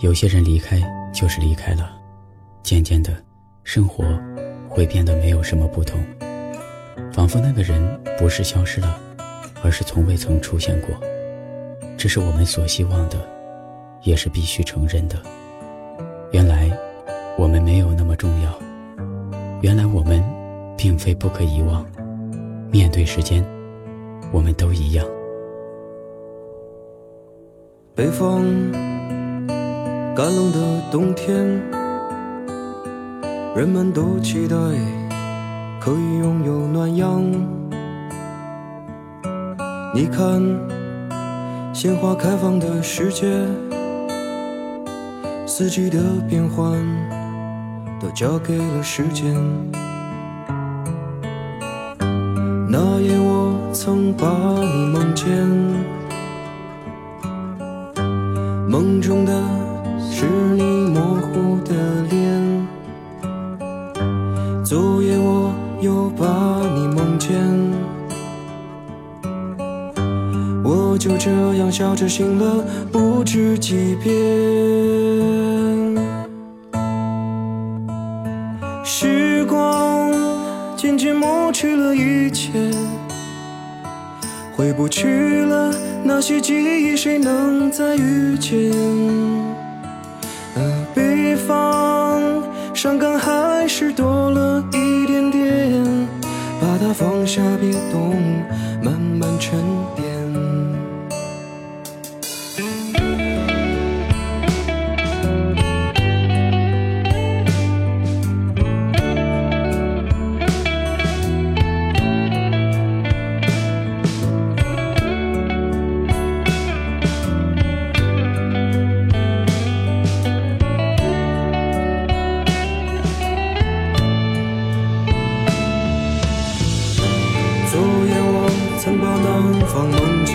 有些人离开就是离开了，渐渐的，生活会变得没有什么不同，仿佛那个人不是消失了，而是从未曾出现过。这是我们所希望的，也是必须承认的。原来，我们没有那么重要。原来我们，并非不可遗忘。面对时间，我们都一样。北风。寒冷的冬天，人们都期待可以拥有暖阳。你看，鲜花开放的世界，四季的变换都交给了时间。那夜，我曾把你梦见，梦中的。是你模糊的脸，昨夜我又把你梦见，我就这样笑着醒了，不知几遍。时光渐渐抹去了一切，回不去了那些记忆，谁能再遇见？的北方，伤感还是多了一点点，把它放下，别动，慢慢沉淀。曾把南方梦见，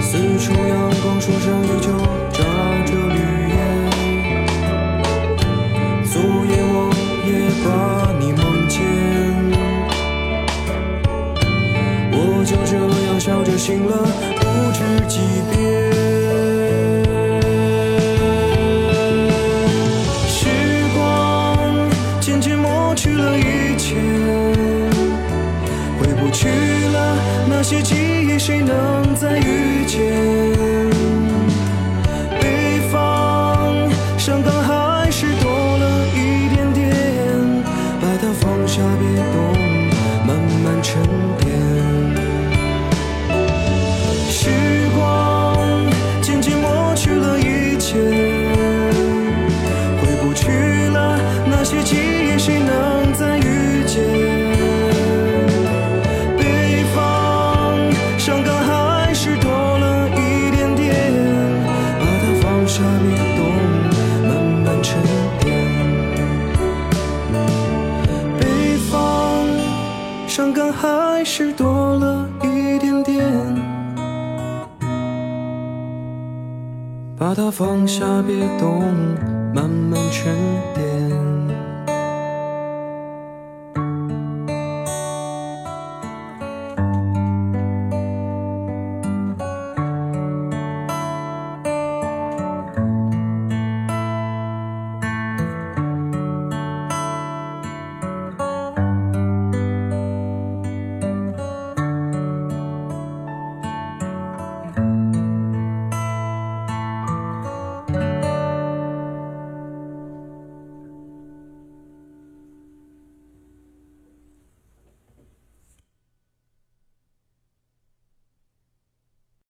四处阳光，树上依旧扎着绿叶。昨夜我也把你梦见，我就这样笑着醒了，不知几遍。时光渐渐抹去了一切。过去了那些记忆，谁能再遇见？北方，伤感还是多了一点点，把它放下，别动，慢慢沉淀。是别动，慢慢沉淀。北方伤感还是多了一点点，把它放下，别动，慢慢沉淀。